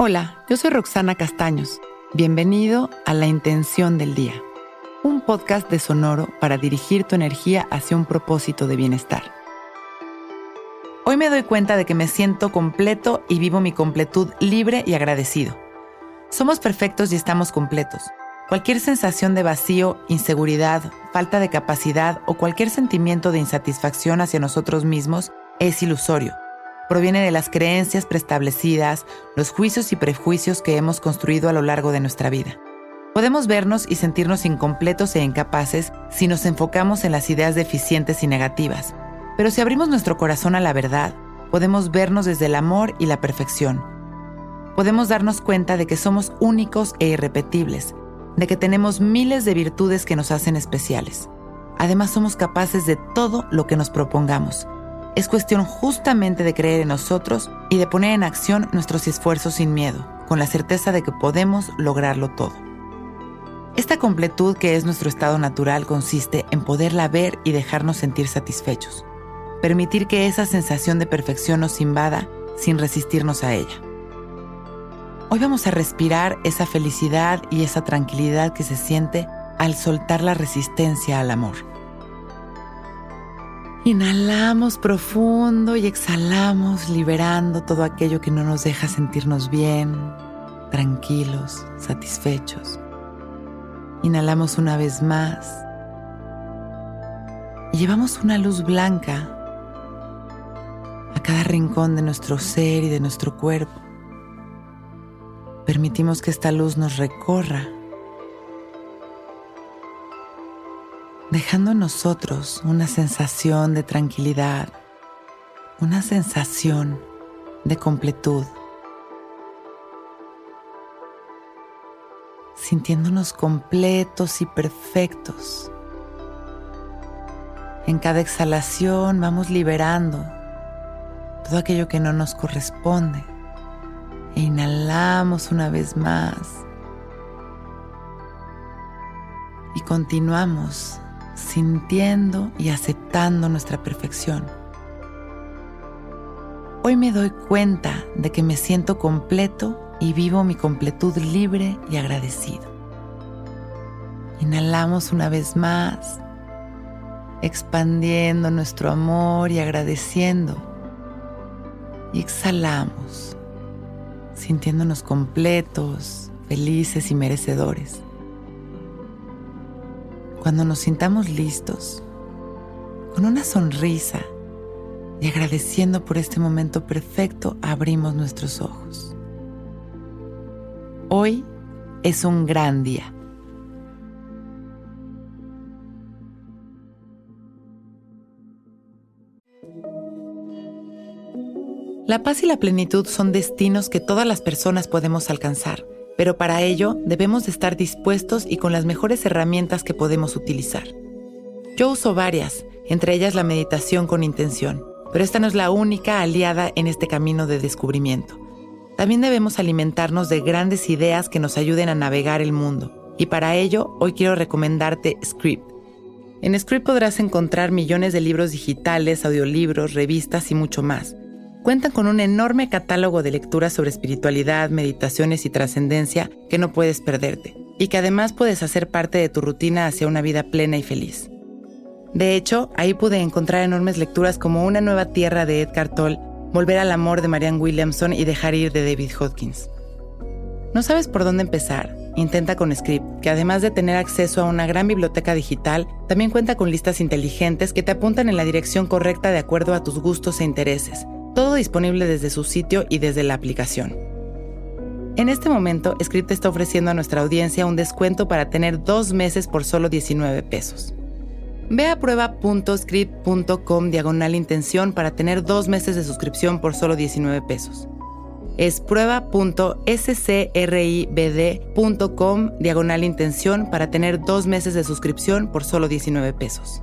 Hola, yo soy Roxana Castaños. Bienvenido a La Intención del Día, un podcast de Sonoro para dirigir tu energía hacia un propósito de bienestar. Hoy me doy cuenta de que me siento completo y vivo mi completud libre y agradecido. Somos perfectos y estamos completos. Cualquier sensación de vacío, inseguridad, falta de capacidad o cualquier sentimiento de insatisfacción hacia nosotros mismos es ilusorio proviene de las creencias preestablecidas, los juicios y prejuicios que hemos construido a lo largo de nuestra vida. Podemos vernos y sentirnos incompletos e incapaces si nos enfocamos en las ideas deficientes y negativas, pero si abrimos nuestro corazón a la verdad, podemos vernos desde el amor y la perfección. Podemos darnos cuenta de que somos únicos e irrepetibles, de que tenemos miles de virtudes que nos hacen especiales. Además somos capaces de todo lo que nos propongamos es cuestión justamente de creer en nosotros y de poner en acción nuestros esfuerzos sin miedo, con la certeza de que podemos lograrlo todo. Esta completud que es nuestro estado natural consiste en poderla ver y dejarnos sentir satisfechos, permitir que esa sensación de perfección nos invada sin resistirnos a ella. Hoy vamos a respirar esa felicidad y esa tranquilidad que se siente al soltar la resistencia al amor. Inhalamos profundo y exhalamos liberando todo aquello que no nos deja sentirnos bien, tranquilos, satisfechos. Inhalamos una vez más y llevamos una luz blanca a cada rincón de nuestro ser y de nuestro cuerpo. Permitimos que esta luz nos recorra dejando en nosotros una sensación de tranquilidad, una sensación de completud, sintiéndonos completos y perfectos. En cada exhalación vamos liberando todo aquello que no nos corresponde. E inhalamos una vez más. Y continuamos sintiendo y aceptando nuestra perfección. Hoy me doy cuenta de que me siento completo y vivo mi completud libre y agradecido. Inhalamos una vez más, expandiendo nuestro amor y agradeciendo. Y exhalamos, sintiéndonos completos, felices y merecedores. Cuando nos sintamos listos, con una sonrisa y agradeciendo por este momento perfecto, abrimos nuestros ojos. Hoy es un gran día. La paz y la plenitud son destinos que todas las personas podemos alcanzar pero para ello debemos de estar dispuestos y con las mejores herramientas que podemos utilizar. Yo uso varias, entre ellas la meditación con intención, pero esta no es la única aliada en este camino de descubrimiento. También debemos alimentarnos de grandes ideas que nos ayuden a navegar el mundo, y para ello hoy quiero recomendarte Script. En Script podrás encontrar millones de libros digitales, audiolibros, revistas y mucho más cuentan con un enorme catálogo de lecturas sobre espiritualidad, meditaciones y trascendencia que no puedes perderte, y que además puedes hacer parte de tu rutina hacia una vida plena y feliz. De hecho, ahí pude encontrar enormes lecturas como Una nueva tierra de Edgar Tolle, Volver al amor de Marianne Williamson y Dejar ir de David Hodgkins. ¿No sabes por dónde empezar? Intenta con Script, que además de tener acceso a una gran biblioteca digital, también cuenta con listas inteligentes que te apuntan en la dirección correcta de acuerdo a tus gustos e intereses todo disponible desde su sitio y desde la aplicación. En este momento, Script está ofreciendo a nuestra audiencia un descuento para tener dos meses por solo 19 pesos. Ve a prueba.script.com diagonal intención para tener dos meses de suscripción por solo 19 pesos. Es prueba.scribd.com diagonal intención para tener dos meses de suscripción por solo 19 pesos.